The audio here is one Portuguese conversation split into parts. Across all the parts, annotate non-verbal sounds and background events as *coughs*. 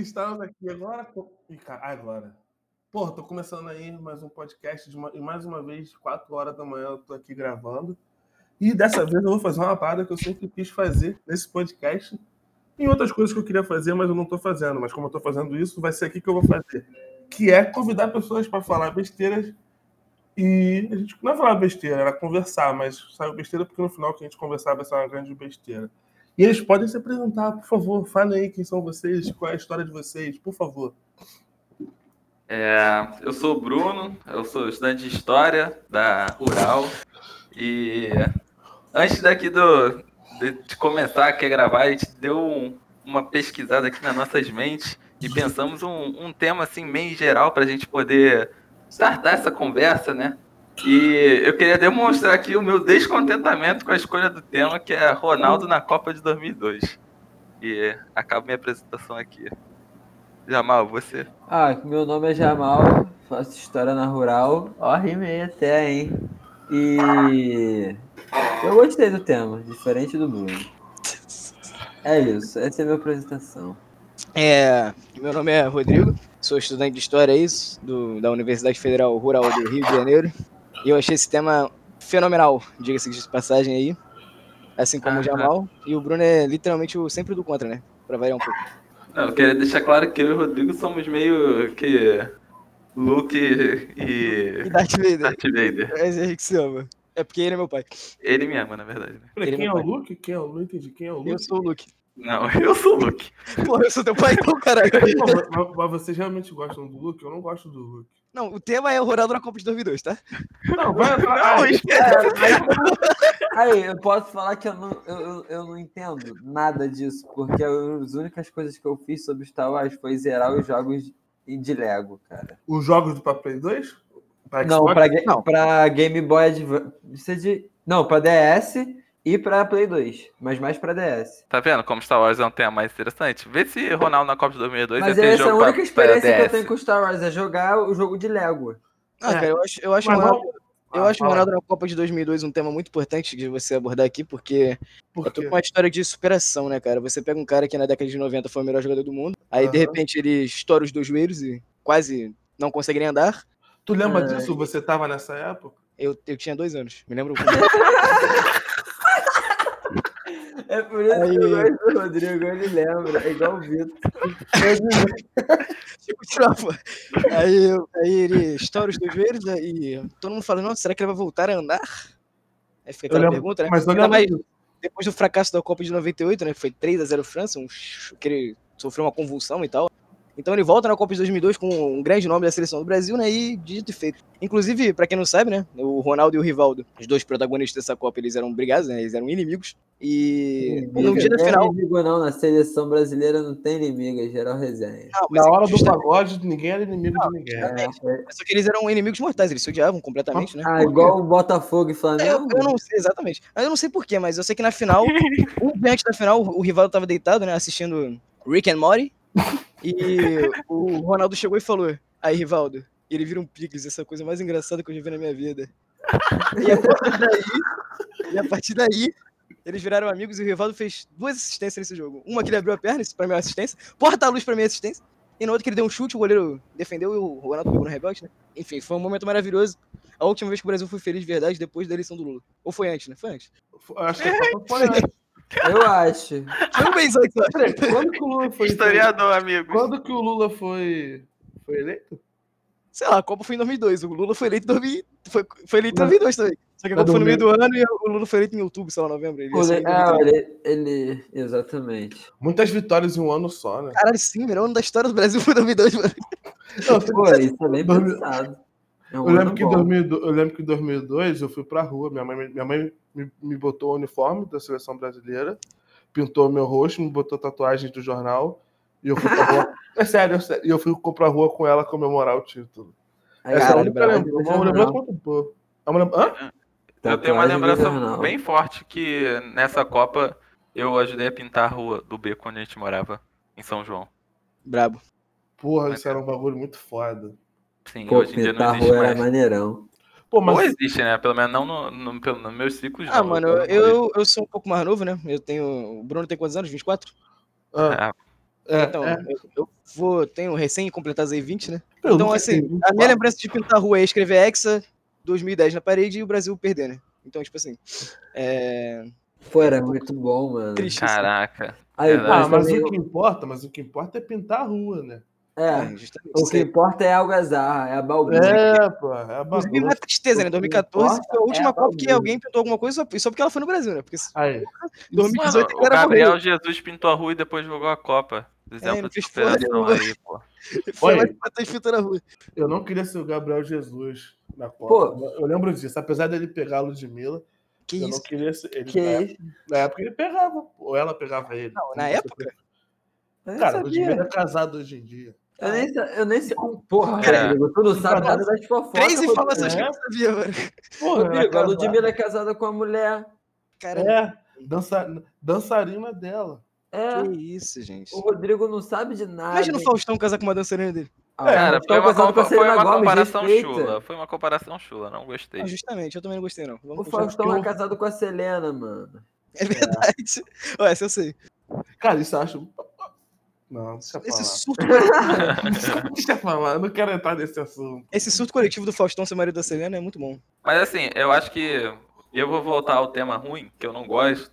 Estamos aqui agora. Agora. Porra, tô começando aí mais um podcast de uma- e mais uma vez, 4 horas da manhã, eu tô aqui gravando. E dessa vez eu vou fazer uma parada que eu sempre quis fazer nesse podcast. E outras coisas que eu queria fazer, mas eu não tô fazendo. Mas como eu tô fazendo isso, vai ser aqui que eu vou fazer. Que é convidar pessoas para falar besteiras. E a gente não é falar besteira, era conversar, mas saiu besteira porque no final que a gente conversar vai ser uma grande besteira. E eles podem se apresentar, por favor. Falem aí quem são vocês, qual é a história de vocês, por favor. É, eu sou o Bruno, eu sou estudante de História da Rural e antes daqui do, de, de começar aqui a gravar, a gente deu um- uma pesquisada aqui nas nossas mentes e pensamos um, um tema assim meio geral para a gente poder startar essa conversa, né? E eu queria demonstrar aqui o meu descontentamento com a escolha do tema, que é Ronaldo na Copa de 2002. E acabo minha apresentação aqui. Jamal, você? Ah, meu nome é Jamal, faço história na rural. Ó, rimei até, hein? E eu gostei do tema, diferente do Bruno. É isso, essa é a minha apresentação. É, meu nome é Rodrigo, sou estudante de História, é isso, do, da Universidade Federal Rural do Rio de Janeiro. Eu achei esse tema fenomenal, diga-se de passagem aí, assim como Aham. o Jamal. E o Bruno é literalmente o sempre do contra, né? Pra variar um pouco. Não, eu queria deixar claro que eu e o Rodrigo somos meio que Luke E e Darth Vader, Darth Vader. é aí que se ama. É porque ele é meu pai. Ele me ama, na verdade. né? Ele quem é não o. Luke? Quem é o Luke? Entendi. Quem é o Luke? *laughs* Eu sou o Luke. Não, eu sou o Luke. Pô, eu sou teu pai então, caralho. Mas, mas vocês realmente gostam do Luke? Eu não gosto do Luke. Não, o tema é o Ronaldo na Copa de 2002, tá? Não, vai Não, ah, espera. Aí, eu posso falar que eu não, eu, eu, eu não entendo nada disso, porque as únicas coisas que eu fiz sobre Star Wars foi zerar os jogos de Lego, cara. Os jogos do Play 2? Pra Não, pra, Não. pra Game Boy Advance. Não, pra DS e pra Play 2, mas mais pra DS. Tá vendo como Star Wars é um tema mais interessante? Vê se Ronaldo na Copa de 2002 Mas ia ter essa é a única pra, experiência pra que eu tenho com Star Wars, é jogar o jogo de Lego. Ah, É. cara, eu acho, eu acho, o Mas Ronaldo, eu Ah, acho o. Ronaldo na Copa de 2002 um tema muito importante de você abordar aqui, porque Por Eu tô com uma história de superação, né, cara? Você pega um cara que na década de 90 foi o melhor jogador do mundo, aí de Aham. repente ele estoura os dois joelhos e quase não consegue nem andar. Tu lembra Ai. disso? Você tava nessa época? Eu, eu tinha dois anos, me lembro. *laughs* É por isso Aí- que eu gosto do Rodrigo, ele lembra, é igual o Vitor. *laughs* Aí, aí ele estoura os dois joelhos né, e todo mundo fala, nossa, será que ele vai voltar a andar? Aí fica aquela lembro, pergunta, né? mas Ainda mais depois do fracasso da Copa de 98, né? que Foi 3 a 0 França, um, que ele sofreu uma convulsão e tal. Então ele volta na Copa de 2002 com um grande nome da seleção do Brasil, né? E dito e feito. Inclusive, pra quem não sabe, né? O Ronaldo e o Rivaldo, os dois protagonistas dessa Copa, eles eram brigados, né? Eles eram inimigos. E no dia da Não é final. inimigo não, na seleção brasileira não tem inimigo, é geral resenha. Não, Na é hora do pagode, ninguém era inimigo de ninguém. É, é- Só que eles eram inimigos mortais, eles se odiavam completamente, né? ah, igual o Botafogo e Eu, Flamengo. eu não sei exatamente. Mas eu não sei porquê, mas eu sei que na final, *laughs* um dia antes da final, o Rivaldo tava deitado, né? Assistindo Rick and Morty. *laughs* E o Ronaldo chegou e falou: Aí, Rivaldo, ele vira um picles, essa é coisa mais engraçada que eu já vi na minha vida. E a partir daí, e a partir daí eles viraram amigos e o Rivaldo fez duas assistências nesse jogo. Uma que ele abriu a perna, isso pra mim é assistência, porta-luz pra mim é assistência. E na outra que ele deu um chute, o goleiro defendeu e o Ronaldo pegou no rebote, né? Enfim, foi um momento maravilhoso. A última vez que o Brasil foi feliz de verdade depois da eleição do Lula. Ou foi antes, né? Foi antes. Acho que foi antes. Eu acho. Foi um mês antes, eu acho. Peraí, quando que o Lula foi. Historiador, amigo. Quando que o Lula foi. Foi eleito? Sei lá, a Copa foi em 2002. O Lula foi eleito em 2000, foi, foi eleito em 2002 também. Só que a Copa foi no meio do ano e o Lula foi eleito em outubro, sei lá, novembro. Ele Ah, 2003. ele, ele. Exatamente. Muitas vitórias em um ano só, né? Caralho, sim, melhor ano da história do Brasil foi 2002, mano. Não, Pô, *laughs* isso é bem pensado. É um Eu lembro, que em bom. 2002, eu lembro que em 2002 eu fui pra rua. Minha mãe, minha mãe me, me botou o uniforme da seleção brasileira, pintou meu rosto, me botou tatuagens do jornal. E eu fui pra rua. *laughs* É sério, é sério. E eu fui pra rua com ela comemorar o título. Essa é. Uma lembrança muito boa. É uma lembrança- Hã? Eu tenho uma lembrança bem forte que nessa Copa eu ajudei a pintar a rua do beco onde a gente morava, em São João. Brabo. Porra, isso era um bagulho muito foda. Sim, Pô, hoje em dia não existe era mais. maneirão. Pô, Ou mas existe, né? Pelo menos não no, no, pelo- nos meus ciclos. Ah, não. mano, não eu, eu sou um pouco mais novo, né? Eu tenho. O Bruno tem quantos anos? 24? ah, É, É, Então, é. eu, eu vou, tenho recém completado aí 20, né? Eu Então, assim, a minha lembrança de pintar a rua é escrever Hexa 2010 na parede e o Brasil perder, né? Então, tipo assim, é... Pô, era muito bom, mano. triste. assim. Caraca. Aí. Ah, mas também- o que importa, mas o que importa é pintar a rua, né? É, É, justamente. o que importa é a algazarra, é a balbúrdia. É, pô, é a Inclusive, uma bagunça. tristeza, né? O que 2014 importa foi a última é a Copa que alguém pintou alguma coisa só, só porque ela foi no Brasil, né? Porque Aí. 2018 Mano, o Gabriel bagulho. Jesus pintou a rua e depois jogou a Copa. Exemplo não de porra superação nenhuma. aí, pô. foi Olha. na rua. Eu não queria ser o Gabriel Jesus na Copa. Eu lembro disso. Apesar dele pegar a Ludmilla, Que eu não isso? queria ser. Ele, Que na, isso? na época ele pegava, ou ela pegava ele. Não, na época? Cara, a sabia. Ludmilla é casado hoje em dia. Eu nem, eu nem sei. Porra, Cara, Rodrigo, tu não sabe nada das fofocas. Três informações que eu É. sabia, mano. Porra, é Rodrigo, a. Ludmilla é casada com a mulher. Cara, É, dança, dançarina dela. É, que isso, gente. o Rodrigo não sabe de nada. Imagina o Faustão casar com uma dançarina dele. Ah, Cara, Faustão foi uma, compa- foi uma Gomez, comparação respeita. chula. Foi uma comparação chula, não gostei. Ah, justamente, eu também não gostei, não. O Vamos continuar. Faustão é casado com a Selena, mano. É verdade. Ué, essa eu sei. Cara, isso eu acho. Não, deixa eu Esse falar. surto, *laughs* deixa eu falar, eu não quero entrar nesse assunto. esse surto coletivo do Faustão ser marido da Selena é muito bom. Mas assim, eu acho que eu vou voltar ao tema ruim, que eu não gosto.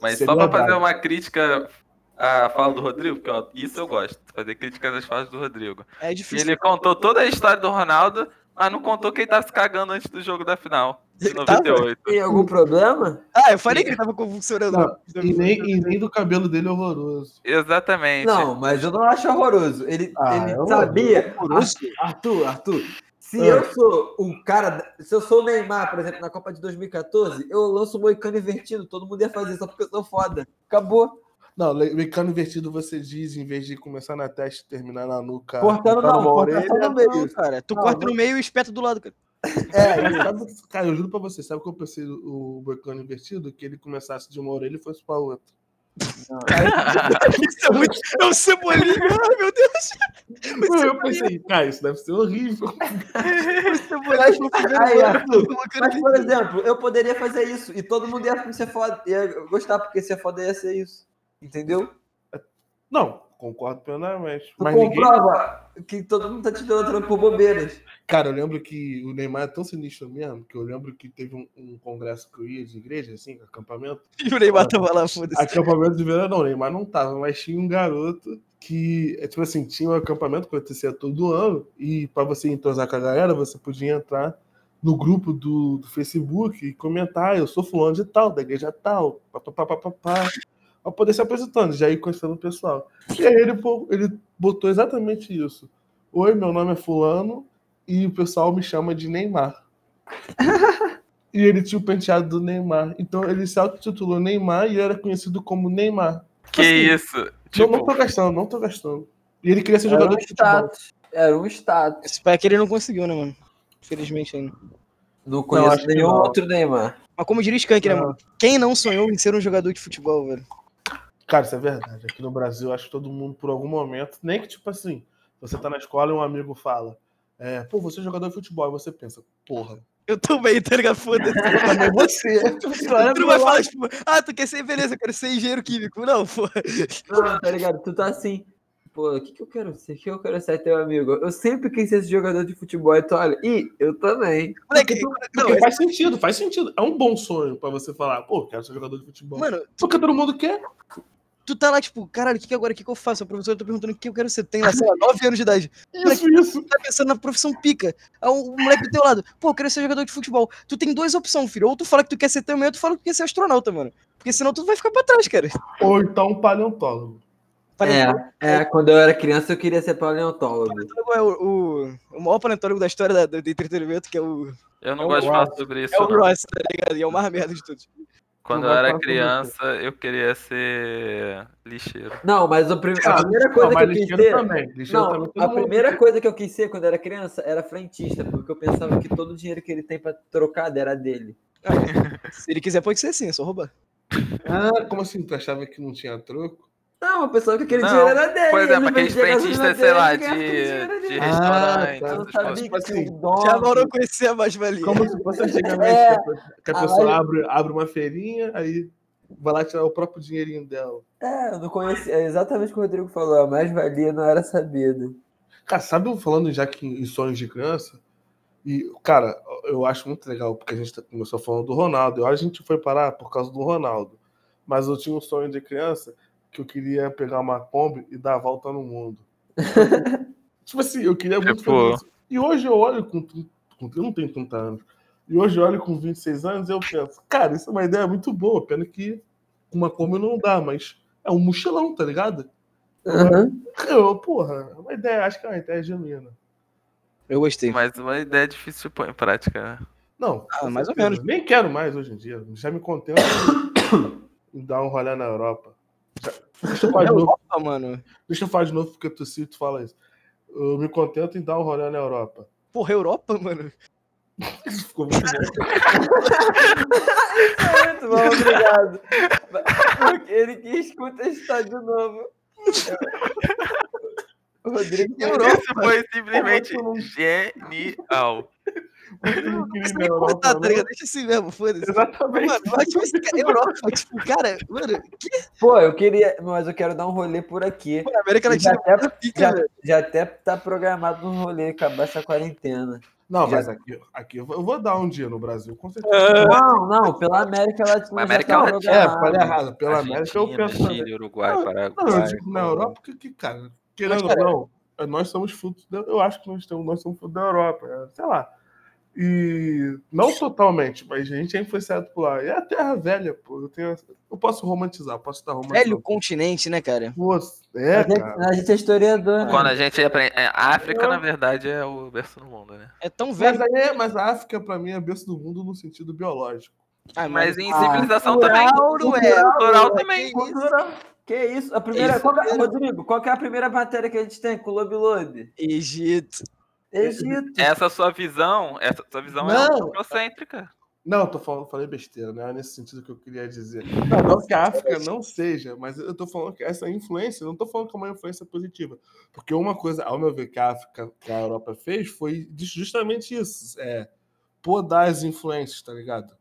Mas Seria só pra fazer uma crítica à fala do Rodrigo, porque ó, isso eu gosto, fazer críticas às falas do Rodrigo. É E difícil. ele contou toda a história do Ronaldo, mas não contou que ele tava se cagando antes do jogo da final, de Ele tava? 98. Tem algum problema? Ah, eu falei que ele tava convulsionando. Não, E nem, e nem do cabelo dele é horroroso. Exatamente. Não, mas eu não acho horroroso. Ele, Ah, ele é sabia. horroroso. Arthur, Arthur, se Ah. eu sou o cara. Se eu sou o Neymar, por exemplo, na Copa de 2014, eu lanço o Moicano invertido. Todo mundo ia fazer só porque eu sou foda. Acabou. Não, mecano invertido você diz, em vez de começar na testa e terminar na nuca. Cortando não, cortando orelha. no meio. Cara. Tu Não, corta não. no meio e espeta do lado. cara. É, *laughs* sabe, cara, eu juro pra você, sabe o que eu pensei do o mecano invertido? Que ele começasse de uma orelha e fosse pra outra. *laughs* Isso é muito. É um cebolinho. *laughs* Ai, meu Deus. Eu pensei, cara, isso deve ser horrível. Aí, colocando Mas, por exemplo, eu poderia fazer isso e todo mundo ia ser foda. Ia gostar, porque ser foda ia ser isso. Entendeu? Não, concordo plenamente. Tu Mas ninguém. comprova que todo mundo tá te idolatrando por bobeiras. Cara, eu lembro que o Neymar é tão sinistro mesmo, que eu lembro que teve um, um congresso que eu ia de igreja, assim, acampamento. *laughs* E o Neymar tava lá, foda-se. Acampamento de verão, não, o Neymar não tava, mas tinha um garoto que, é, tipo assim, tinha um acampamento que acontecia todo ano, e para você entrosar com a galera, você podia entrar no grupo do, do Facebook e comentar, "Ah, eu sou fulano de tal, da igreja tal, papapá, papapá, pra poder se apresentando, já ir conhecendo o pessoal. E aí ele, pô- ele botou exatamente isso. Oi, meu nome é fulano, e o pessoal me chama de Neymar. *laughs* E ele tinha o penteado do Neymar. Então ele se autotitulou Neymar e era conhecido como Neymar. Que Assim, isso? Não, Tipo, não tô gastando, não tô gastando. E ele queria ser Era jogador um de futebol. status. Era um status. Esse pai que ele não conseguiu, né, mano? Infelizmente ainda. Não conheço acho que nenhum não. outro Neymar. Mas como diria Skank, né, Não. mano? Quem não sonhou em ser um jogador de futebol, velho? Cara, isso é verdade. Aqui no Brasil, acho que todo mundo, por algum momento, nem que tipo assim, você tá na escola e um amigo fala, é, pô, você é jogador de futebol, e você pensa, porra, Eu também, tá ligado? Foda-se. eu também *laughs* você. Tipo, claro, Tu não vai falar, tipo, ah, tu quer ser, beleza, eu quero ser engenheiro químico. Não, pô. Não, tá ligado? Tu tá assim. Pô, o que, que eu quero ser? O que eu quero ser teu amigo? Eu sempre quis ser esse jogador de futebol. E tu olha, ih, eu também. Moleque, não, Porque faz sentido, faz sentido. É um bom sonho pra você falar, pô, quero ser jogador de futebol. mano, Porque todo mundo quer. Tu tá lá, tipo, caralho, o que, que agora, o que, que eu faço? A professora tá perguntando o que eu quero ser. Tem lá, sei lá, *laughs* 9 anos de idade. Isso, isso. Tu tá pensando na profissão pica. Aí o moleque do teu lado, pô, eu quero ser jogador de futebol. Tu tem duas opções, filho. Ou tu fala que tu quer ser também, ou tu fala que tu quer ser astronauta, mano. Porque senão tu vai ficar pra trás, cara. Ou então um paleontólogo. Paleontólogo É, é, quando eu era criança eu queria ser paleontólogo. é o, o, o maior paleontólogo da história da- do, do entretenimento, que é o, eu não É gosto de falar sobre isso. é o. Ross, tá ligado? E é o mais merda de todos. Quando Não eu era criança, eu queria ser lixeiro. Não, mas o prim- a Ah, primeira Não, coisa que mas eu quis ser. também. Lixeiro também Não, a primeira coisa que eu quis ser quando era criança era frentista, porque eu pensava que todo o dinheiro que ele tem pra trocar era dele. *laughs* Se ele quiser, pode ser assim, é só roubar. Ah, como assim? Tu achava que não tinha troco? Não, eu pensava que aquele Não, dinheiro era dele. Por exemplo, ele aqueles frentistas, sei lá, de, de restaurante. tá. Eu não essas sabia coisas. Tipo que assim. Já não conhecia a mais-valia. Como se fosse antigamente, É. que a pessoa Ah, abre, abre uma feirinha, aí vai lá tirar o próprio dinheirinho dela. É, eu não conhecia. É exatamente o que o Rodrigo falou. A mais-valia não era sabida. Cara, sabe falando já que em sonhos de criança? E, cara, eu acho muito legal, porque a gente tá- começou falando do Ronaldo. Eu acho que a gente foi parar por causa do Ronaldo. Mas eu tinha um sonho de criança que eu queria pegar uma Kombi e dar a volta no mundo. *laughs* tipo assim, eu queria muito Tipo- fazer isso. E hoje eu olho com, com. Eu não tenho 30 anos. E hoje eu olho com 26 anos e eu penso, cara, isso é uma ideia muito boa. Pena que com uma Kombi não dá, mas é um mochilão, tá ligado? Eu, porra, é uma ideia, acho que é uma ideia genuína. Eu gostei. Mas uma ideia difícil de pôr em prática. né? Não, Ah, mais ou menos. Nem quero mais hoje em dia. Já me contento *coughs* em dar um rolê na Europa. Deixa eu falar de novo, Ah, mano. deixa eu falar de novo porque tu cito fala isso. Eu me contento em dar um rolê na Europa. Porra, Europa, mano. Isso *laughs* ficou muito bom. *laughs* Muito bom, obrigado. Porque ele quis contestar de novo. O Rodrigo Isso foi simplesmente genial. Não tá ligado? Deixa assim mesmo, foda-se. Exatamente. Mano, mas tipo, esse cara, Europa, tipo, cara, mano, Pô, eu queria. Mas eu quero dar um rolê por aqui. pô, América Já Latina até, pica, já, velho. já até tá programado um rolê acabar essa quarentena. Não, Já- mas aqui, aqui eu vou dar um dia no Brasil, com certeza. É. Não, não, pela América Latina. Mas já América tá Latina- É, falei errado. Pela América eu Argentina, penso. Chile, Uruguai, Não, Paraguai. Não, eu digo na Europa porque, que, cara, querendo ou não, nós somos frutos da, Eu acho que nós, temos, nós somos frutos da Europa, é, sei lá. E não totalmente, mas a gente é influenciado por lá. E é a terra velha, pô. Eu, tenho, eu posso romantizar, posso estar romantizando. Velho continente, né, cara? Pô, é, a, gente, cara. a gente é historiador. né? Quando a gente aprende. é, A África, na verdade, é o berço do mundo, né? É tão velho. Mas, aí, mas a África, pra mim, é berço do mundo no sentido biológico. Ah, Mas em Ah, civilização também. Cultural, não é? Cultural também. Cultura. Que isso? A primeira. Isso, qual é-. Rodrigo, qual que é a primeira matéria que a gente tem com o Lobe Lobe? Egito. Egito. Essa sua visão, essa sua visão é Não. antropocêntrica. Não, tô falando, falei besteira, não é nesse sentido que eu queria dizer. Não, não que a África não seja, mas eu tô falando que essa influência, eu não tô falando que é uma influência positiva. Porque uma coisa, ao meu ver, que a África, que a Europa fez foi justamente isso. É, podar as influências, tá ligado?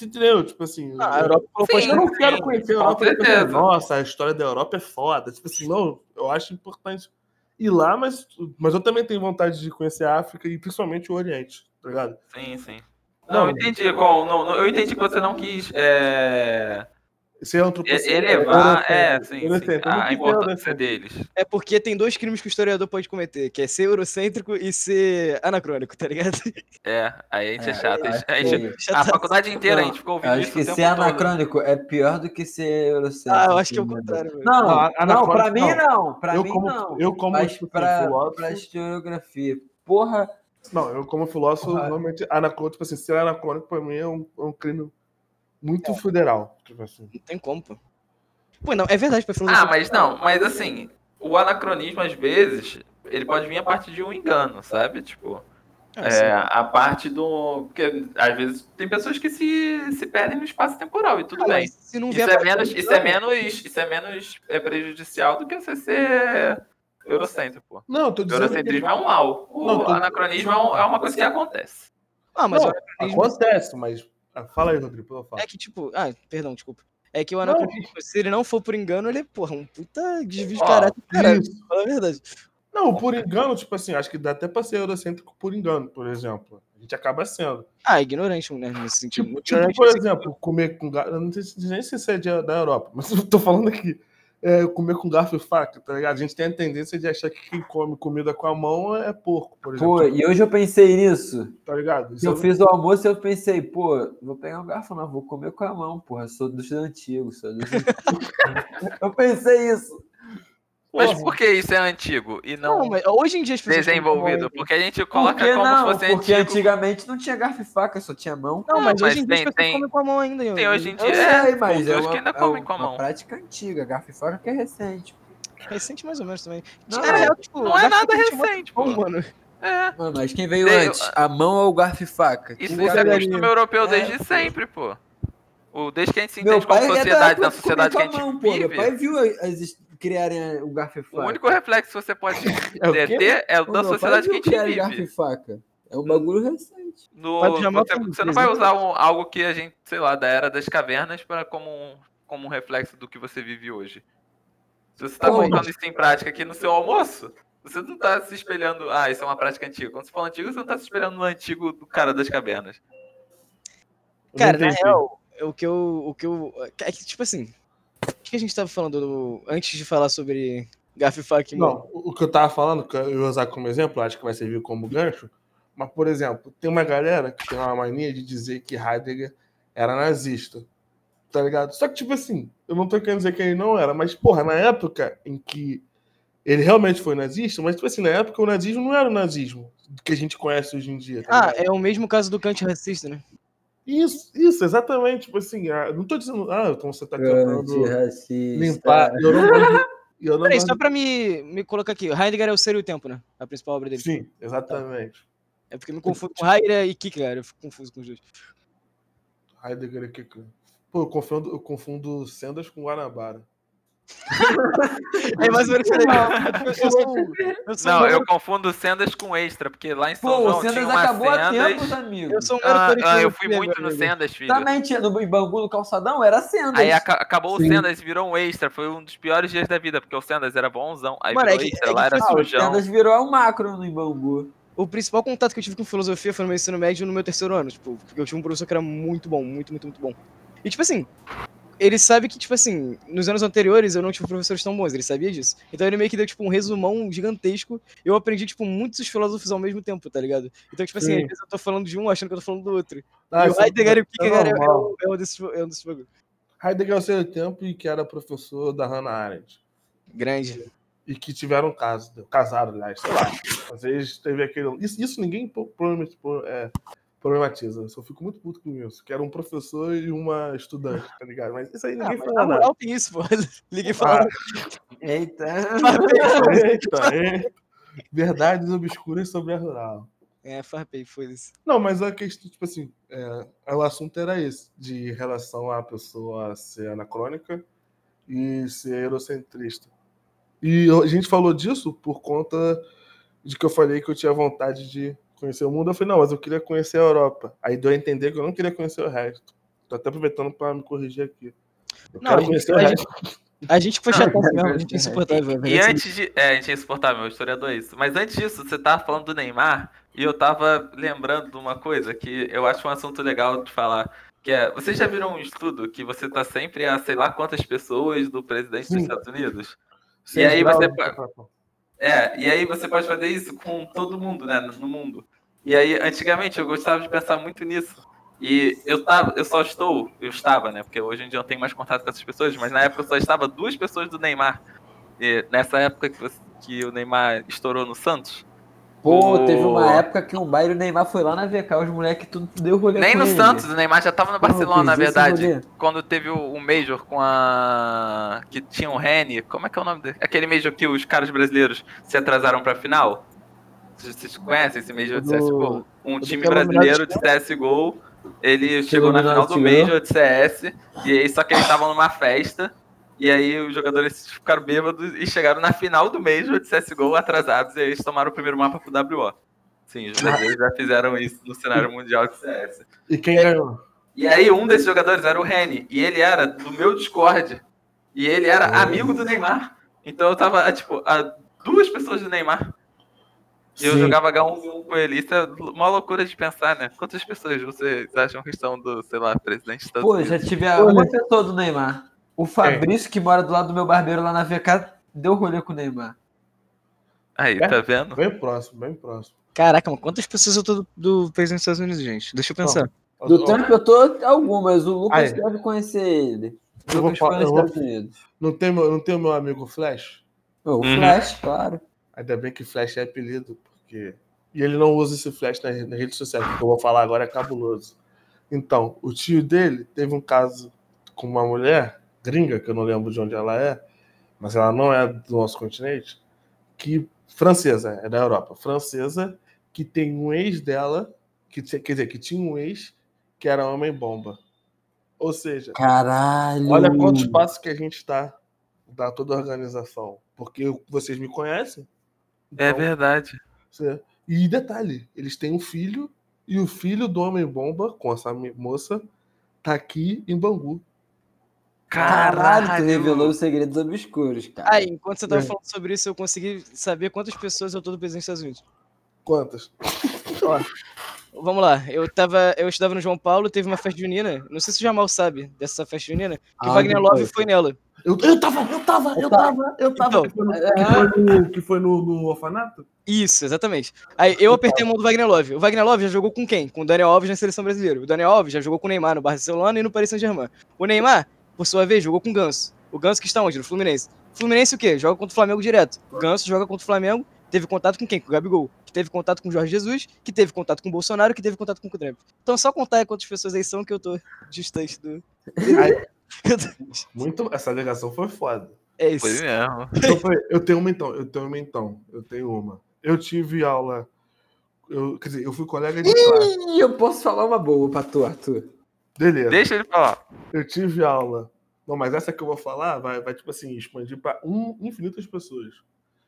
Entendeu? Tipo assim. Ah, a eu- Europa propôs Sim, eu não sim, quero conhecer a Europa. Nossa, a história da Europa é foda. Tipo assim, não, eu acho importante ir lá, mas, mas eu também tenho vontade de conhecer a África e principalmente o Oriente, tá ligado? Sim, sim. Não. Não, eu entendi qual. Não, não, eu entendi que você não quis é, Ser antropocêntrico. elevar é, sim, sim. Eu não a importância deles. É porque tem dois crimes que o historiador pode cometer, que é ser eurocêntrico e ser anacrônico, tá ligado? É, aí a gente é, É, chato. A acho gente, a gente- a faculdade inteira a Não, gente ficou Eu ouvindo acho isso que ser todo. anacrônico é pior do que ser eurocêntrico. Ah, eu acho que é o contrário, velho. Não, Não, não, anacrônico pra mim não. não. Pra eu mim como, não. Eu como Mas pra, filósofo. pra historiografia. Porra, Não, eu como filósofo, Porra. normalmente anacrônico, tipo assim, ser anacrônico pra mim é um, é um crime muito É. federal. Tipo assim. Não tem como, pô. Pô, não, é verdade, pra Ah, mas não, mas assim, o anacronismo, às vezes, ele pode vir a partir de um engano, sabe? Tipo, Ah, é, a parte do. Porque às vezes tem pessoas que se, se perdem no espaço temporal e tudo Ah, bem. mas se não Isso é, menos, isso, é menos, isso é menos é, prejudicial do que você ser eurocêntrico, pô. Não, eu tô dizendo. que- eurocentrismo é um mal. O Não, tô- anacronismo é, um- é uma coisa que acontece. Ah, mas Não, o anacronismo acontece, mas. Ah, Fala aí, Rodrigo, por favor. é que, tipo. Ah, perdão, desculpa. É que o anacronismo, se ele não for por engano, ele é, porra, um puta desvio de Ó, caráter, caralho. Isso. Fala a verdade. Não, por engano, tipo assim, acho que dá até pra ser eurocêntrico por engano, por exemplo. A gente acaba sendo. Ah, ignorante, né? Nesse sentido. Tipo, tipo, por exemplo, comer com. Eu não sei se- nem se é de- da Europa, mas eu tô falando aqui. É, comer com garfo e faca, tá ligado? A gente tem a tendência de achar que quem come comida com a mão é porco, por exemplo. pô, e hoje eu pensei nisso. Tá ligado? Isso Eu é- fiz o almoço e eu pensei, pô, vou pegar um garfo, não, vou comer com a mão, porra. Sou dos antigos, sou dos antigos. *laughs* eu pensei isso. Mas por que isso é antigo e não, Não, mas hoje em dia as pessoas. desenvolvido? Porque a gente coloca como não? se fosse Porque antigo. antigamente não tinha garfo e faca, só tinha mão. Não, mas, mas hoje em dia tem- as pessoas tem- comem com a mão ainda. Tem hoje em Eu dia. é, sei, mas é uma, que ainda é comem com a mão. prática antiga. Garfo e faca que é recente. Recente mais ou menos também. Não, real, tipo, Não é nada recente, pô. mano. É. Mano, mas quem veio antes? A mão ou o garfo e faca? Isso, isso é costume europeu É. desde sempre, pô. O, desde que a gente se entende como é da sociedade, na sociedade que a gente mão, pô. Meu vive, pai viu as, criarem o garfo e o faca. único reflexo que você pode *laughs* É o ter, é o Pô, da pai sociedade que a gente criarem garfo e vive. faca. É um bagulho recente. No, você, você não vai anos. usar um- algo que a gente, sei lá, da era das cavernas para como um, como um reflexo do que você vive hoje. Se você está colocando isso em prática aqui no seu almoço, você não está se espelhando. Ah, isso é uma prática antiga. Quando você fala antigo, você não está se espelhando no antigo do cara das cavernas. Cara, não na real, o que eu. O que eu. É que, tipo assim. O que a gente tava falando do- antes de falar sobre mano? Não, o que eu tava falando, que eu ia usar como exemplo, acho que vai servir como gancho, mas, por exemplo, tem uma galera que tem uma mania de dizer que Heidegger era nazista, tá ligado? Só que, tipo assim, eu não tô querendo dizer que ele não era, mas, porra, na época em que ele realmente foi nazista, mas, tipo assim, na época o nazismo não era o nazismo que a gente conhece hoje em dia, tá Ah, é o mesmo caso do Kant racista, né? Isso, isso, exatamente, tipo assim, ah, não tô dizendo, ah, então você tá tentando limpar, eu não gosto eu não Peraí, gosto só pra me, me colocar aqui. Heidegger é o Ser e o Tempo, né? A principal obra de- dele. Sim, exatamente. É porque eu me confundo com Heidegger e Kierkegaard. Eu fico confuso com os dois. Heidegger aqui. cara. Pô, eu confundo, eu confundo Sendas com Guanabara. É mais ou menos diferente. Eu sou, eu sou Não, eu confundo sendas com extra, porque lá em São Pô, o João tinha Sendas uma acabou há sendas. tempos, amigo. eu sou um Ah, ah, eu fui muito no sendas, filho. Também tinha no Bangu do Calçadão, era Sendas. Aí aca- acabou o Sim. Sendas e virou um extra. Foi um dos piores dias da vida, porque o Sendas era bonzão. Aí Mano, é virou que- extra, é lá que era Ah, o sujão. Sendas virou um macro no Bangu. O principal contato que eu tive com filosofia foi no meu ensino médio no meu terceiro ano, tipo, porque eu tive um professor que era muito bom, muito, muito, muito bom. E, tipo assim, ele sabe que, tipo assim, nos anos anteriores eu não tive professores tão bons, ele sabia disso. Então ele meio que deu, tipo, um resumão gigantesco. Eu aprendi, tipo, muitos filósofos ao mesmo tempo, tá ligado? Então, tipo assim, Sim. às vezes eu tô falando de um achando que eu tô falando do outro. Ah, e o é- Heidegger e o Kierkegaard é, um- é um desses, é um desses bagulho. Heidegger é o seu tempo e que era professor da Hannah Arendt. Grande. E que tiveram um caso, casaram, aliás, sei lá. Às vezes teve aquele. Isso, isso ninguém pro- problema- pro- é, problematiza. Eu só fico muito puto com isso. Que era um professor e uma estudante, tá ligado? Mas isso aí Ah, ninguém mas fala na nada. moral tem isso, pô. *laughs* Liguei Ah, falando. Eita. *laughs* eita, eita. Verdades obscuras sobre a rural. É, farpei, foda-se. Não, mas a questão, tipo assim, é, o assunto era esse, de relação à pessoa ser anacrônica e ser eurocentrista. E a gente falou disso por conta de que eu falei que eu tinha vontade de conhecer o mundo. Eu falei, não, mas eu queria conhecer a Europa. Aí deu a entender que eu não queria conhecer o resto. Tô até aproveitando para me corrigir aqui. Eu Não, quero a gente- conhecer o a resto. A gente foi chato mesmo, *laughs* a gente é insuportável. E velho. antes de. É, a gente é insuportável, o historiador é isso. Mas antes disso, você tava falando do Neymar e eu tava lembrando de uma coisa que eu acho um assunto legal de falar. Que é, vocês já viram um estudo que você tá sempre a sei lá quantas pessoas do presidente dos Sim. Estados Unidos? Seis aí graus você pa- separação. É, e aí você pode fazer isso com todo mundo, né, no mundo. E aí, antigamente, eu gostava de pensar muito nisso. E eu tava, eu só estou, eu estava, né, porque hoje em dia eu não tenho mais contato com essas pessoas, mas na época eu só estava duas pessoas do Neymar. E nessa época que, você- que o Neymar estourou no Santos. Pô, teve uma época que um baile o Neymar foi lá na VK, os moleques tudo deu rolê Nem no ele. Santos, o Neymar já tava no Barcelona, na verdade. Quando teve o, o Major com a. que tinha o Reni. Como é que é o nome dele? Aquele Major que os caras brasileiros se atrasaram pra final. Vocês, vocês conhecem esse Major de CSGO? Um time brasileiro de CSGO. Ele chegou na final do Major de CS. E aí, só que eles estavam numa festa. E aí os jogadores ficaram bêbados e chegaram na final do Major de CSGO atrasados. E aí eles tomaram o primeiro mapa pro WO. Sim, os brasileiros já fizeram isso no cenário mundial de CS. E quem ganhou? E aí um desses jogadores era o Reni, e ele era do meu Discord. E ele era Oh. amigo do Neymar. Então eu tava, tipo, a duas pessoas do Neymar. E eu Sim. jogava H1 com ele. Isso é uma loucura de pensar, né? Quantas pessoas vocês acham que estão do, sei lá, presidente dos Estados Pô, já tive a- uma pessoa do Neymar. O Fabrício, que mora do lado do meu barbeiro lá na VK, deu rolê com o Neymar. Aí, É? tá vendo? Bem próximo, bem próximo. Caraca, mano, quantas pessoas eu tô do, do presidente dos Estados Unidos, gente? Deixa eu pensar. Do Trump eu tô algumas, o Lucas Aí. deve conhecer ele. O Eu vou Lucas foi falar- nos eu vou- Estados Unidos. Não tem, meu, não tem o meu amigo Flash? Pô, O Uhum. Flash, claro. Ainda bem que Flash é apelido, porque. E ele não usa esse Flash nas, nas redes sociais, porque eu vou falar agora é cabuloso. Então, o tio dele teve um caso com uma mulher gringa, que eu não lembro de onde ela é, mas ela não é do nosso continente, que francesa, é da Europa, francesa, que tem um ex dela, que quer dizer, que tinha um ex que era homem bomba. Ou seja, Caralho. olha quantos passos que a gente está da toda a organização, porque vocês me conhecem. É Então, verdade. Certo. E detalhe, eles têm um filho e o filho do Homem Bomba, com essa moça, tá aqui em Bangu. Caralho, tu revelou os segredos obscuros, cara. Aí, enquanto você tava É. falando sobre isso, eu consegui saber quantas pessoas eu tô do presidente dos Estados Unidos. Quantas? *laughs* Vamos lá, eu tava. Eu estudava no João Paulo, teve uma festa junina. Não sei se o Jamal sabe dessa festa junina. Que o Ah, Wagner Love foi. foi nela. Eu, eu tava, eu tava, eu tava, eu tava. Então, que foi no, que foi no, que foi no, no orfanato? Isso, exatamente. Aí eu apertei a mão do Wagner Love. O Wagner Love já jogou com quem? Com o Daniel Alves na seleção brasileira. O Daniel Alves já jogou com o Neymar no Barcelona e no Paris Saint-Germain. O Neymar, por sua vez, jogou com o Ganso. O Ganso que está onde? No Fluminense. Fluminense o quê? Joga contra o Flamengo direto. O Ganso joga contra o Flamengo, teve contato com quem? Com o Gabigol. Que teve contato com o Jorge Jesus, que teve contato com o Bolsonaro, que teve contato com o Trump. Então só contar aí quantas pessoas aí são que eu tô distante do. *laughs* Muito, essa ligação foi foda. É isso. Foi mesmo. Então, foi- eu tenho uma então, eu tenho uma então, eu tenho uma. Eu tive aula, eu, quer dizer, eu fui colega de classe. Ih, eu posso falar uma boa pra tu, Arthur. Beleza. Deixa ele falar. Eu tive aula. Não, mas essa que eu vou falar vai, vai tipo assim, expandir para um, infinitas pessoas.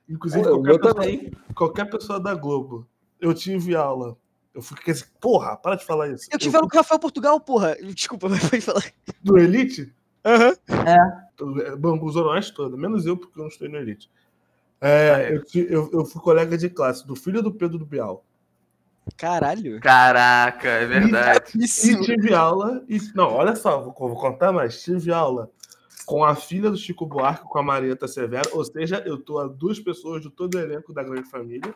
Inclusive Eu, qualquer, eu pessoa, também. qualquer pessoa da Globo. Eu tive aula. Eu fui, quer dizer, porra, para de falar isso. Eu tive aula com o Rafael Portugal, porra. *laughs* Desculpa, mas pode falar. do Elite, Aham. Bambu Zona Oeste toda, menos eu, porque eu não estou no Elite. É, eu, eu, eu fui colega de classe do filho do Pedro do Bial. Caralho. Caraca, é verdade. E Isso. tive aula. E, não, olha só, vou, vou contar mais. Tive aula com a filha do Chico Buarque, com a Marieta Severo. Ou seja, eu tô a duas pessoas de todo o elenco da grande família.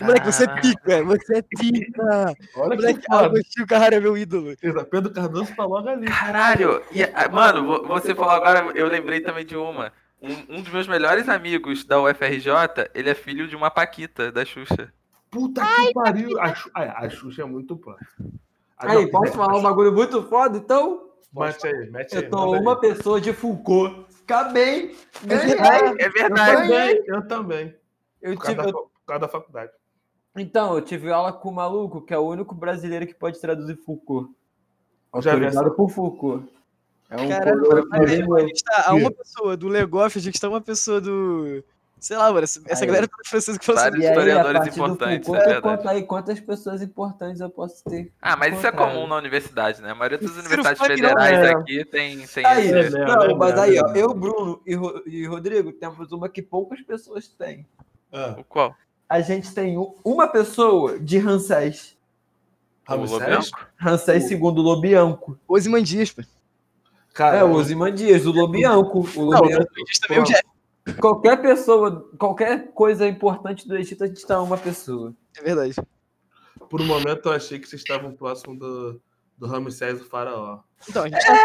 Moleque, você é pica, você é pica. Olha que Moleque, foda. Agostinho Carrara é meu ídolo. Exato, Pedro Cardoso tá logo ali. Caralho! E, ah, mano, vo- você falou agora, eu lembrei também de uma. Um, um dos meus melhores amigos da UFRJ, ele é filho de uma Paquita, da Xuxa. Puta que pariu. A, Xu- ah, a Xuxa é muito próxima. Ah, Aí, não, posso falar um bagulho muito foda, então? Mete aí, mete aí. Eu tô manda aí. uma pessoa de Foucault. Acabei. Ganhei. É Eu verdade. também, eu também. Eu Por causa, tive, da, eu- fa- por causa da faculdade. Então, eu tive aula com o maluco, que é o único brasileiro que pode traduzir Foucault. Autorizado por Foucault. É um Caralho, a a gente tá a uma pessoa do Legoff, a gente tá uma pessoa do. Sei lá, mano. Essa, essa Aí. galera toda francesa que fala Vários historiadores importantes, Foucault, é eu verdade. conto aí quantas pessoas importantes eu posso ter. Ah, mas isso é comum na universidade, né? A maioria das universidades Funk não, federais é. aqui tem, tem Aí, esse. né? não, é mas mesmo, aí, é ó, eu, Bruno e, Ro- e Rodrigo temos uma que poucas pessoas têm. Ah, O qual? A gente tem uma pessoa de Ramsés. O Ramsés? Lobianco? Ramsés segundo Lobianco. Osimandias, pô. Cara, É, o Osimandias, o Lobianco. O Não, Lobianco. Osimandias também é o Jeff. Qualquer pessoa, qualquer coisa importante do Egito, a gente tá uma pessoa. É verdade. por um momento eu achei que vocês estavam próximo do, do Ramsés, o faraó. Então, a gente tá...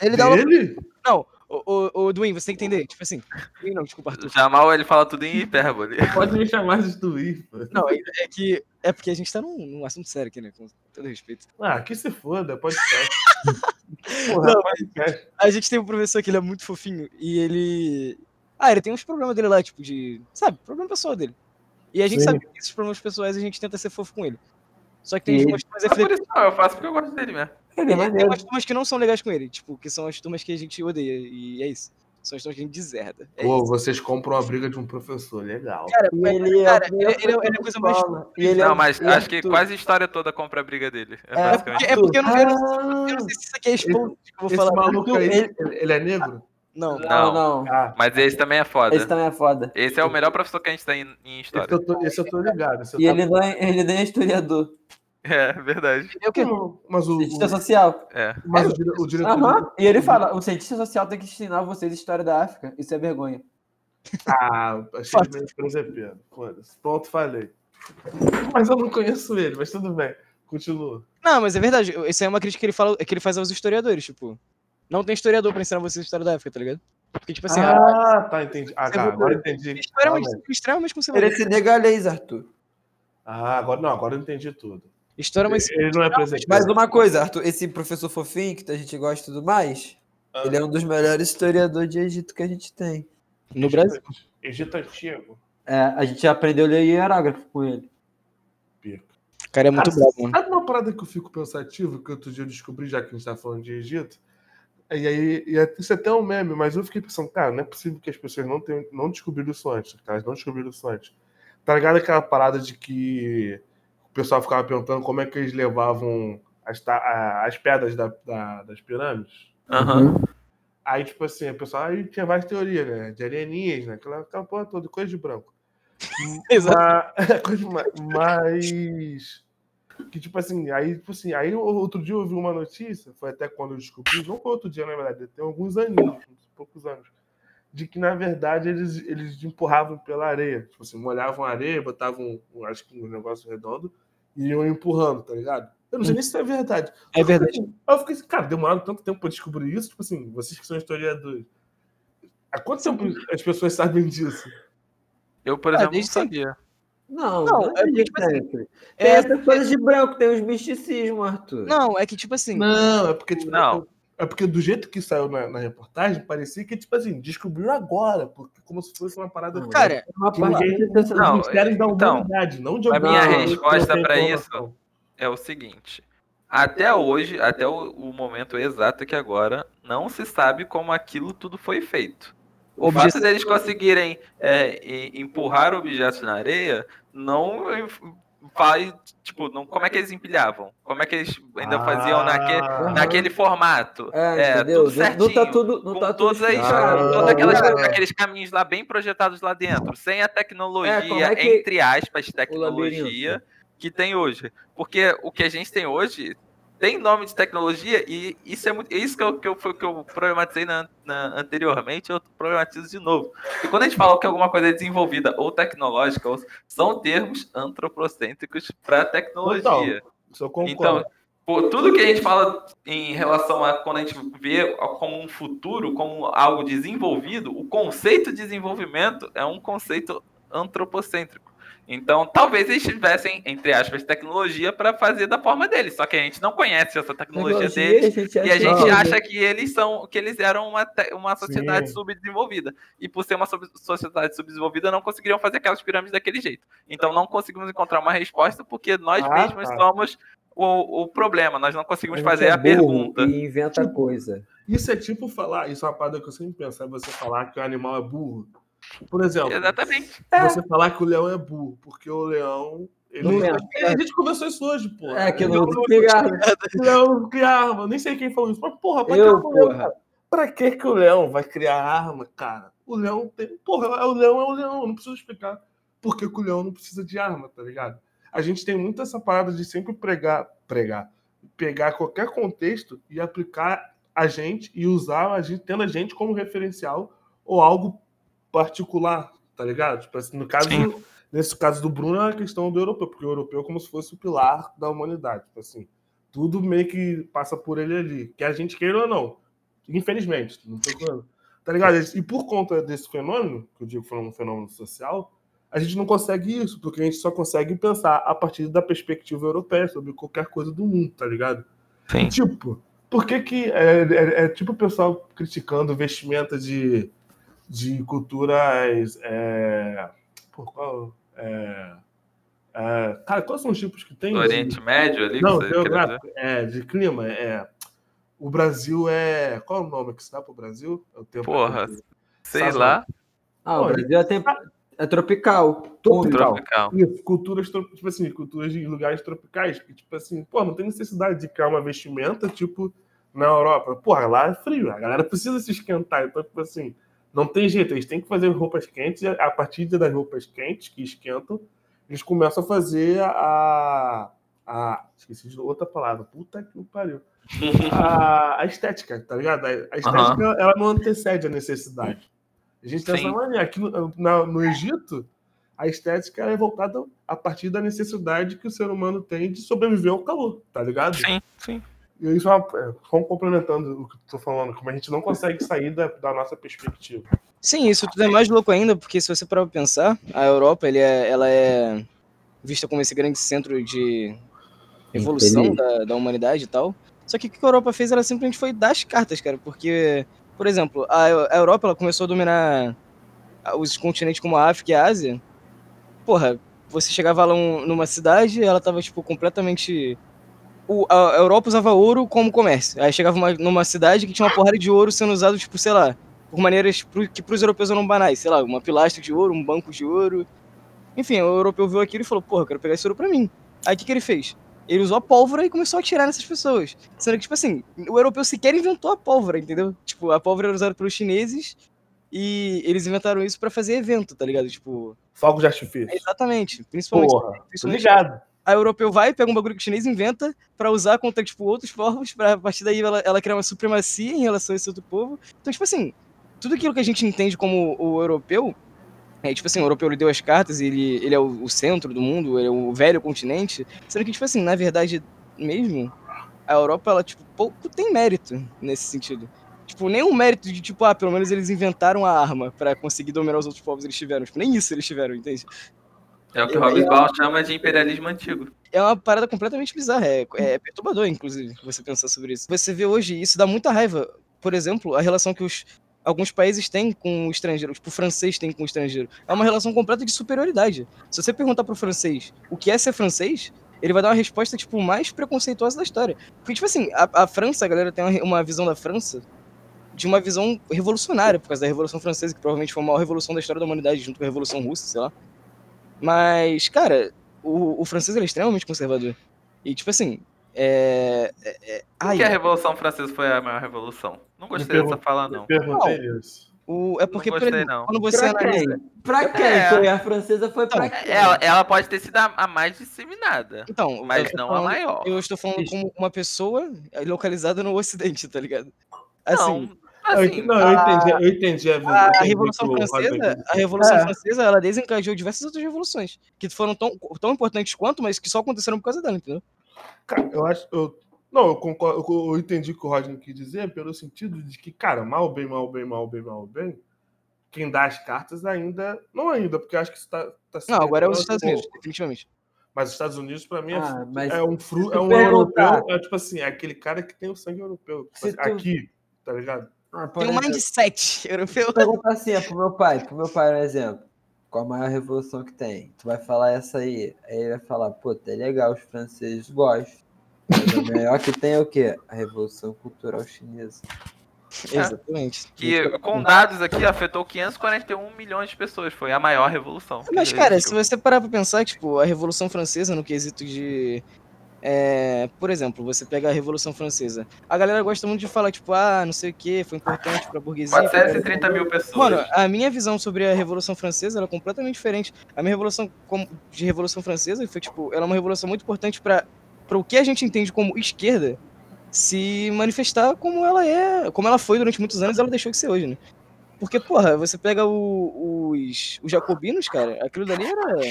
Ele dá aula. Ele? Não, o, o, o Duin, você tem que entender. Tipo assim. Duin não, desculpa, Arthur. Jamal, ele fala tudo em hipérbole. *laughs* Pode me chamar de pô. Não, é, é que. É porque a gente tá num, num assunto sério aqui, né? Com todo respeito. Ah, que se foda, pode ser. *laughs* Porra, Não, podcast. A gente tem um professor que ele é muito fofinho e ele. Ah, ele tem uns problemas dele lá, tipo, de. Sabe, problema pessoal dele. E a gente Sim. sabe que esses problemas pessoais a gente tenta ser fofo com ele. Só que tem E umas turmas Não é isso não, eu faço porque eu gosto dele mesmo. Ele é Tem umas turmas que não são legais com ele, tipo, que são as turmas que a gente odeia. E é isso. São as turmas que a gente deserda. É Pô, isso. vocês compram a briga de um professor, legal. Cara, E mas, ele é, cara, ele, ele, é- ele é coisa mais. E ele é não, mas é acho que tudo. quase a história toda compra a briga dele. É, É, basicamente. É porque eu não, Ah, eu não sei se isso aqui é exposto que eu vou Esse falar. maluco aí, Ele- ele, ele é negro? Não. Não, não. Ah, Mas esse também é foda. Esse também é foda. Esse é o melhor professor que a gente tem em- em esse história. eu tô, esse eu tô ligado. esse eu E tô- ele, não é, ele nem é historiador. É, verdade. É o quê? Não, Mas o, Cientista o, social. É. mas o, o diretor. Aham. E ele fala: o cientista social tem que ensinar vocês história da África. Isso é vergonha. Ah, achei meio presepeando. Foda-se. Pronto, falei. Mas eu não conheço ele, mas tudo bem. Continua. Não, mas é verdade. Isso aí é uma crítica que ele, fala, que ele faz aos historiadores, tipo. Não tem historiador pra ensinar vocês a história da África, tá ligado? Porque, tipo assim, a ah, tá, entendi. Ah, Você tá, agora eu entendi. história é uma aí. extremamente Ele conservadora. é senegalês, Arthur. Ah, agora não, agora eu entendi tudo. História é uma Ele não é presepeando. Mas uma coisa, Arthur, esse professor fofinho que a gente gosta e tudo mais, Ah. ele é um dos melhores historiadores de Egito que a gente tem. No Brasil. Egito Antigo. É, a gente aprendeu a ler hierógrafo com ele. Pica. O cara é muito Ah, bravo, mano. Sabe uma parada que eu fico pensativo, que outro dia eu descobri, já que a gente tá falando de Egito? E aí, e é- isso é até um meme, mas eu fiquei pensando, cara, não é possível que as pessoas não, tenham, não descobriram isso antes. que Elas não descobriram isso antes. Tá ligado aquela parada de que o pessoal ficava perguntando como é que eles levavam as, as pedras da- da- das pirâmides? Aham. Aí, tipo assim, o pessoal aí tinha várias teorias, né? De alienígenas, aquela, aquela porra toda, coisa de branco. *laughs* Exato. *laughs* Mas, mas que tipo assim, aí, tipo assim, aí outro dia eu vi uma notícia, foi até quando eu descobri, não foi outro dia, na verdade, tem alguns aninhos, uns poucos anos, de que na verdade eles, eles empurravam pela areia. Tipo assim, molhavam a areia, botavam, um, acho que um negócio redondo e iam empurrando, tá ligado? Eu não sei nem se isso é verdade. É verdade. Aí eu fiquei assim, cara, demoraram tanto tempo pra descobrir isso, tipo assim, vocês que são historiadores. Há quanto tempo as pessoas sabem disso? Eu, por Ah, exemplo, não desde sempre. sabia. Não, Não, não, é porque, é tipo assim. Tem É, essas coisas de branco, tem os misticismos, Arthur. não, é que tipo assim, Não, é porque, tipo, Não. é porque do jeito que saiu na, na reportagem, parecia que, tipo assim, descobriram agora, porque como se fosse uma parada Não, cara, uma que parte ninguém, dessa- os Não, mistérios da então, humanidade, não de a alguma minha que resposta pra informação. é o seguinte. Até hoje, até o, o momento exato aqui agora, não se sabe como aquilo tudo foi feito. O Obje- fato deles conseguirem é, empurrar objetos na areia não faz, tipo, não, como é que eles empilhavam? Como é que eles ainda faziam naquele, Ah, naquele formato? É, entendeu? tudo Não- não tá certinho, tudo, não com tá todos, tudo explicado. Ah. todos aquelas- Ah. aqueles caminhos lá bem projetados lá dentro, sem a tecnologia, É, é que- entre aspas, tecnologia que tem hoje. Porque o que a gente tem hoje tem nome de tecnologia e isso é muito, isso que eu, que eu, que eu problematizei na, na- anteriormente, eu problematizo de novo. E quando a gente fala que alguma coisa é desenvolvida ou tecnológica, ou- são termos antropocêntricos para tecnologia. Concordo. Então, por tudo que a gente fala em relação a quando a gente vê como um futuro, como algo desenvolvido, o conceito de desenvolvimento é um conceito antropocêntrico. Então, talvez eles tivessem, entre aspas, tecnologia para fazer da forma deles, só que a gente não conhece essa tecnologia deles. a gente E a gente que- acha que eles são, que eles eram uma, uma sociedade Sim. subdesenvolvida. E por ser uma sub- sociedade subdesenvolvida, não conseguiriam fazer aquelas pirâmides daquele jeito. Então não conseguimos encontrar uma resposta porque nós Ah, mesmos tá. somos o, o problema. Nós não conseguimos fazer é a pergunta. E inventa coisa. Isso é tipo falar, isso é uma parada que eu sempre penso, é você falar que o animal é burro. Por exemplo, Exatamente. você falar que o leão é burro, porque o leão. Ele... Não pensa. A gente conversou isso hoje, pô. É, que O não cigarro. O leão não cria arma. Nem sei quem falou isso. Mas, porra, pra, Eu, que, que o leão, porra. pra que, que o leão vai criar arma, cara? O leão tem. Porra, o leão é o leão. Eu não preciso explicar por que, que o leão não precisa de arma, tá ligado? A gente tem muito essa parada de sempre pregar, pregar, pegar qualquer contexto e aplicar a gente e usar a gente, tendo a gente como referencial ou algo particular, tá ligado? Tipo assim, no caso, Sim. nesse caso do Bruno é a questão do europeu, porque o europeu é como se fosse o pilar da humanidade, tipo assim, tudo meio que passa por ele ali, que a gente queira ou não, infelizmente, não tô falando, tá ligado? E por conta desse fenômeno, que eu digo que foi um fenômeno social, a gente não consegue isso, porque a gente só consegue pensar a partir da perspectiva europeia sobre qualquer coisa do mundo, tá ligado? Sim. Tipo, por que que é, é- é tipo o pessoal criticando vestimenta de, de culturas. É, por qual? É, é, cara, quais são os tipos que tem? Do Oriente Médio ali, Não, que você quer dizer? geográfico, é, de clima. É, o Brasil é. Qual é o nome que se dá pro Brasil? É o tempo Porra, que- Sei lá, Ah, o Olha, Brasil é, tempo... é tropical. Tropical. tropical. Isso, culturas, tipo assim, culturas de lugares tropicais, que, tipo assim, pô, não tem necessidade de criar uma vestimenta, tipo, na Europa. Porra, lá é frio, a galera precisa se esquentar. Então, tipo assim, não tem jeito, eles têm que fazer roupas quentes, e a partir das roupas quentes que esquentam, eles começam a fazer a. a esqueci de outra palavra, puta que pariu. *laughs* A, a estética, tá ligado? A, a estética, ela não antecede a necessidade. A gente tem essa mania. Aqui no, na- no Egito, a estética é voltada a partir da necessidade que o ser humano tem de sobreviver ao calor, tá ligado? Sim, sim. E isso é uma, é, só complementando o que tô falando, como a gente não consegue sair da, da nossa perspectiva. Sim, isso tudo é mais louco ainda, porque se você parar pra pensar, a Europa ele é, ela é vista como esse grande centro de evolução da, da humanidade e tal. Só que o que a Europa fez, ela simplesmente foi dar as cartas, cara, porque, por exemplo, a, a Europa ela começou a dominar os continentes como a África e a Ásia. Porra, você chegava lá um- numa cidade, ela tava, tipo, completamente... O, a, Europa usava ouro como comércio. Aí chegava uma- numa cidade que tinha uma porrada de ouro sendo usado, tipo, sei lá, por maneiras pro- que pros europeus eram banais, sei lá, uma pilastra de ouro, um banco de ouro. Enfim, o europeu viu aquilo e falou, porra, eu quero pegar esse ouro pra mim. Aí o que, que ele fez? Ele usou a pólvora e começou a atirar nessas pessoas. Sendo que, tipo assim, o europeu sequer inventou a pólvora, entendeu? Tipo, a pólvora era usada pelos chineses e eles inventaram isso pra fazer evento, tá ligado? Tipo, Fogos de artifício. exatamente. Principalmente, Porra, principalmente ligado. A europeu vai, pega um bagulho que o chinês inventa pra usar contra, tipo, outros povos, pra a partir daí ela, ela criar uma supremacia em relação a esse outro povo. Então, tipo assim, tudo aquilo que a gente entende como o europeu, é, tipo assim, o europeu ele deu as cartas e ele, ele é o, o centro do mundo, ele é o velho continente, sendo que, tipo assim, na verdade mesmo, a Europa, ela, tipo, pouco tem mérito nesse sentido. Tipo, nenhum mérito de, tipo, ah, pelo menos eles inventaram a arma pra conseguir dominar os outros povos eles tiveram. Tipo, nem isso eles tiveram, entende? É o que o Hobsbawm chama de imperialismo antigo. é uma parada completamente bizarra. É, é perturbador, inclusive, você pensar sobre isso. Você vê hoje, isso dá muita raiva. Por exemplo, a relação que os, alguns países têm com o estrangeiro, tipo, o francês tem com o estrangeiro. É uma relação completa de superioridade. Se você perguntar pro francês o que é ser francês, ele vai dar uma resposta, tipo, mais preconceituosa da história. Porque, tipo assim, a, a França, a galera tem uma, uma visão da França de uma visão revolucionária, por causa da Revolução Francesa, que provavelmente foi a maior revolução da história da humanidade, junto com a Revolução Russa, sei lá. Mas, cara, o, o francês ele é extremamente conservador. E, tipo assim, é. é, é ai, que a Revolução Francesa foi a maior revolução? Não gostei pergun- dessa fala, não. Perguntei isso. o, é porque, Não gostei, exemplo, não. quando você Pra analisa. quem? Pra quem? É. Foi a francesa foi pra Então, quem? Ela, ela pode ter sido a, a mais disseminada, Então, mas não a falando- maior. Eu estou falando como uma pessoa localizada no Ocidente, tá ligado? Assim, Não, assim, não, eu entendi, eu entendi a, a entendi Revolução Francesa, a. Revolução É. Francesa, ela desencadeou diversas outras revoluções que foram tão, tão importantes quanto, mas que só aconteceram por causa dela, entendeu? Cara, eu acho. Eu, não, eu concordo. Eu, eu entendi o que o Rodney quis dizer, pelo sentido de que, cara, mal, bem, mal, bem, mal, bem, mal, bem, quem dá as cartas ainda. Não ainda, porque eu acho que isso tá. tá Não, agora é os Estados como- Unidos, definitivamente. Mas os Estados Unidos, pra mim, é, Ah, é um fruto. É um europeu. É tipo assim, é aquele cara que tem o sangue europeu. Se assim, tu- Aqui, tá ligado? Ah, Tem um mindset *laughs* europeu. perguntar assim, é pro meu pai, pro meu pai, um exemplo. Qual a maior revolução que tem? Tu vai falar essa aí. Aí ele vai falar, pô, tá legal, os franceses gostam. Mas a melhor que tem é o quê? A Revolução Cultural Chinesa. *laughs* Exatamente. que com dados aqui afetou 541 milhões de pessoas. Foi a maior revolução. Mas, cara, se existiu. você parar pra pensar, tipo, a Revolução Francesa, no quesito de. É, por exemplo, você pega a Revolução Francesa. A galera gosta muito de falar, tipo, ah, não sei o que, foi importante pra burguesia. pra- 430 mil pessoas. Mano, a minha visão sobre a Revolução Francesa era completamente diferente. A minha revolução de Revolução Francesa foi, tipo, ela é uma revolução muito importante pra o que a gente entende como esquerda se manifestar como ela é, como ela foi durante muitos anos e ela deixou de ser hoje, né? Porque, porra, você pega o- os, os jacobinos, cara, aquilo dali era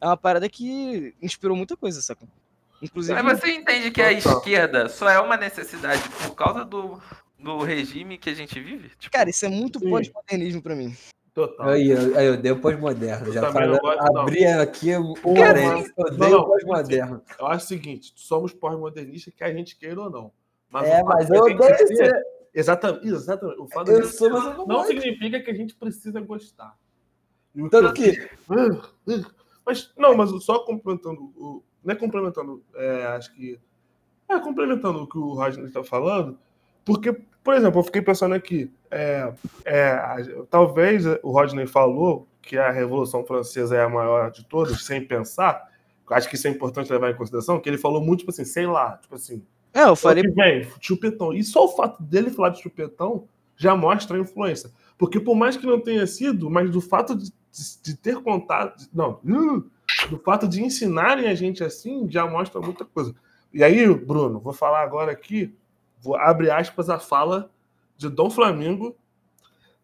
é uma parada que inspirou muita coisa, saca? Inclusive, Mas você entende que a esquerda só é uma necessidade por causa do, do regime que a gente vive? Tipo, cara, isso é muito pós-modernismo pra mim. Total. Aí, eu, aí eu dei o pós-moderno. Já não. abri aqui o parênteses. Eu não, dei o pós-moderno. Eu acho o seguinte: somos pós-modernistas, quer a gente queira ou não. Mas É, mas da eu odeio ser-. Exatamente, exatamente. O fato da Eu sou, ser- mas eu não não significa que a gente precisa gostar. O Tanto que que. Mas, não, mas só complementando, o, não é complementando, é, acho que. É complementando o que o Rodney está falando, porque, por exemplo, eu fiquei pensando aqui, é, é, talvez o Rodney falou que a Revolução Francesa é a maior de todas, sem pensar, acho que isso é importante levar em consideração, que ele falou muito, tipo assim, sei lá, tipo assim, É, eu falei que vem, chupetão. E só o fato dele falar de chupetão já mostra a influência. Porque por mais que não tenha sido, mas do fato de, de- de ter contato. de- Não, hum, do fato de ensinarem a gente assim, já mostra muita coisa. E aí, Bruno, vou falar agora aqui, vou abrir aspas a fala de Dom Flamingo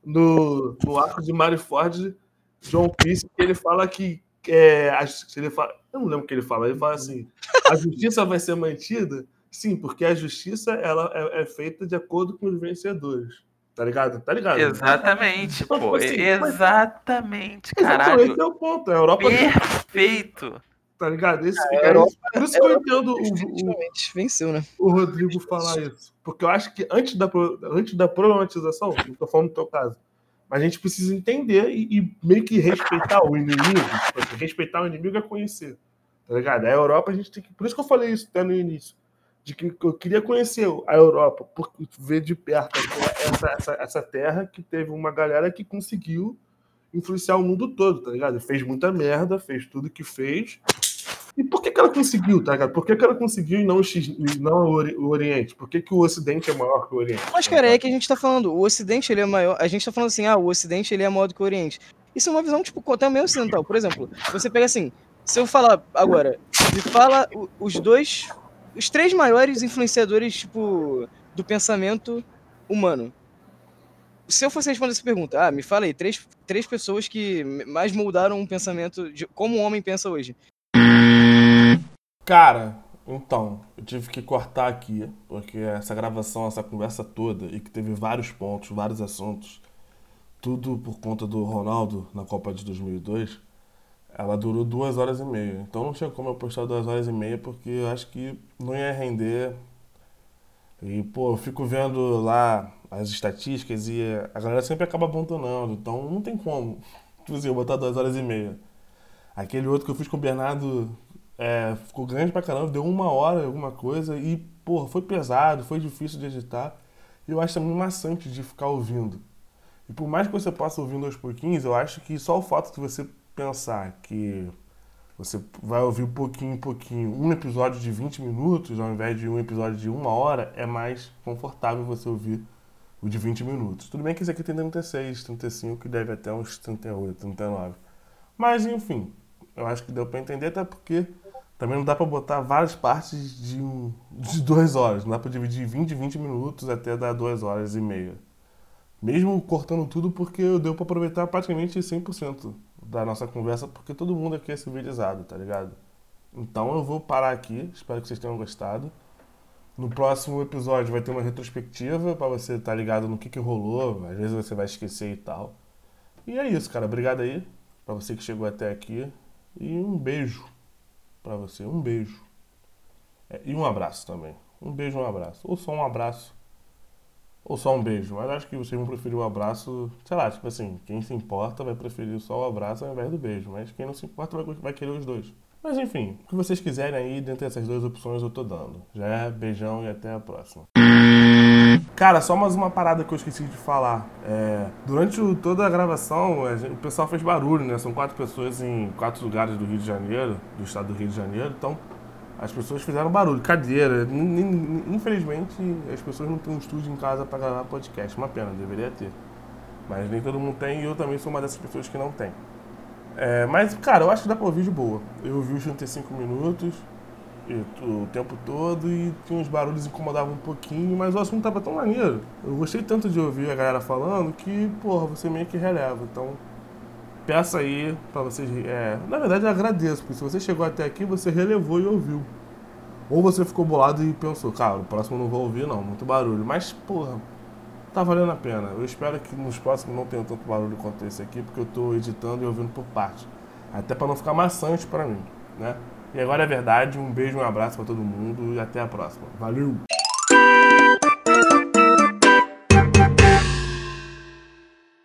no, no arco de Maryford, John Peace, que ele fala que. É, ele fala, eu não lembro o que ele fala, ele fala assim: a justiça vai ser mantida Sim, porque a justiça ela é, é feita de acordo com os vencedores. Tá ligado? Tá ligado? Exatamente, Então, pô. assim, mas- Exatamente, Exatamente, caralho. Esse é o ponto. A Europa, Perfeito. tá ligado? Esse, é Europa- isso. Por isso que eu entendo o, o, venceu, né? o Rodrigo falar isso. Porque eu acho que antes da, antes da problematização, não tô falando no teu caso, mas a gente precisa entender e, e meio que respeitar o inimigo. Tipo assim, respeitar o inimigo é conhecer. Tá ligado? A Europa a gente tem que. Por isso que eu falei isso até no início. De que eu queria conhecer a Europa, por ver de perto essa, essa, essa terra que teve uma galera que conseguiu influenciar o mundo todo, tá ligado? Fez muita merda, fez tudo que fez. E por que, que ela conseguiu, tá ligado? Por que, que ela conseguiu e não, não o, Ori- o Oriente? Por que, que o Ocidente é maior que o Oriente? Mas, cara, é que a gente tá falando, o Ocidente ele é maior. A gente tá falando assim, ah, o Ocidente ele é maior do que o Oriente. Isso é uma visão, tipo, meio ocidental. Por exemplo, você pega assim, se eu falar agora, me fala os dois. Os três maiores influenciadores, tipo, do pensamento humano. Se eu fosse responder essa pergunta, ah, me fala aí, três, três pessoas que mais moldaram um pensamento de como o homem pensa hoje. Cara, então, eu tive que cortar aqui, porque essa gravação, essa conversa toda, e que teve vários pontos, vários assuntos, tudo por conta do Ronaldo na Copa de 2002, ela durou duas horas e meia. Então não tinha como eu postar duas horas e meia, porque eu acho que não ia render. E, pô, eu fico vendo lá as estatísticas e a galera sempre acaba abandonando, então não tem como, *laughs* tipo assim, eu botar duas horas e meia. Aquele outro que eu fiz com o Bernardo é, ficou grande pra caramba, deu uma hora, alguma coisa, e, porra, foi pesado, foi difícil de editar. E eu acho também maçante de ficar ouvindo. E por mais que você possa ouvindo aos pouquinhos, eu acho que só o fato de você pensar que você vai ouvir um pouquinho em pouquinho um episódio de 20 minutos, ao invés de um episódio de uma hora, é mais confortável você ouvir o de 20 minutos. Tudo bem que esse aqui tem 36, 35, e deve até uns 38, 39. Mas, enfim, eu acho que deu pra entender, até porque também não dá pra botar várias partes de, um, de duas horas. Não dá pra dividir 20, 20 minutos até dar duas horas e meia. Mesmo cortando tudo, porque deu pra aproveitar praticamente 100% da nossa conversa, porque todo mundo aqui é civilizado, tá ligado? Então eu vou parar aqui, espero que vocês tenham gostado. No próximo episódio vai ter uma retrospectiva pra você estar ligado no que, que rolou, às vezes você vai esquecer e tal. E é isso, cara. Obrigado aí pra você que chegou até aqui. E um beijo pra você, um beijo. É, e um abraço também. Um beijo, um abraço. Ou só um abraço. Ou só um beijo. Mas acho que vocês vão preferir o abraço. Sei lá, tipo assim, quem se importa vai preferir só o abraço ao invés do beijo. Mas quem não se importa vai, vai querer os dois. Mas enfim, o que vocês quiserem aí, dentre essas duas opções eu tô dando. Já é beijão e até a próxima. Cara, só mais uma parada que eu esqueci de falar. É, durante o- toda a gravação, a gente- o pessoal fez barulho, né? São quatro pessoas em quatro lugares do Rio de Janeiro, do estado do Rio de Janeiro. Então, as pessoas fizeram barulho, cadeira. Infelizmente, as pessoas não têm um estúdio em casa pra gravar podcast. Uma pena, deveria ter. Mas nem todo mundo tem e eu também sou uma dessas pessoas que não tem. É, mas, cara, eu acho que dá pra ouvir de boa. Eu ouvi os 35 minutos o tempo todo e tinha uns barulhos incomodavam um pouquinho, mas o assunto tava tão maneiro. Eu gostei tanto de ouvir a galera falando que, porra, você meio que releva. Então, peço aí pra vocês. É, na verdade, eu agradeço, porque se você chegou até aqui, você relevou e ouviu. Ou você ficou bolado e pensou, cara, o próximo eu não vou ouvir, não, muito barulho. Mas, porra, tá valendo a pena. Eu espero que nos próximos não tenha tanto barulho quanto esse aqui, porque eu tô editando e ouvindo por parte. Até pra não ficar maçante pra mim, né? E agora é verdade, um beijo, um abraço pra todo mundo e até a próxima. Valeu!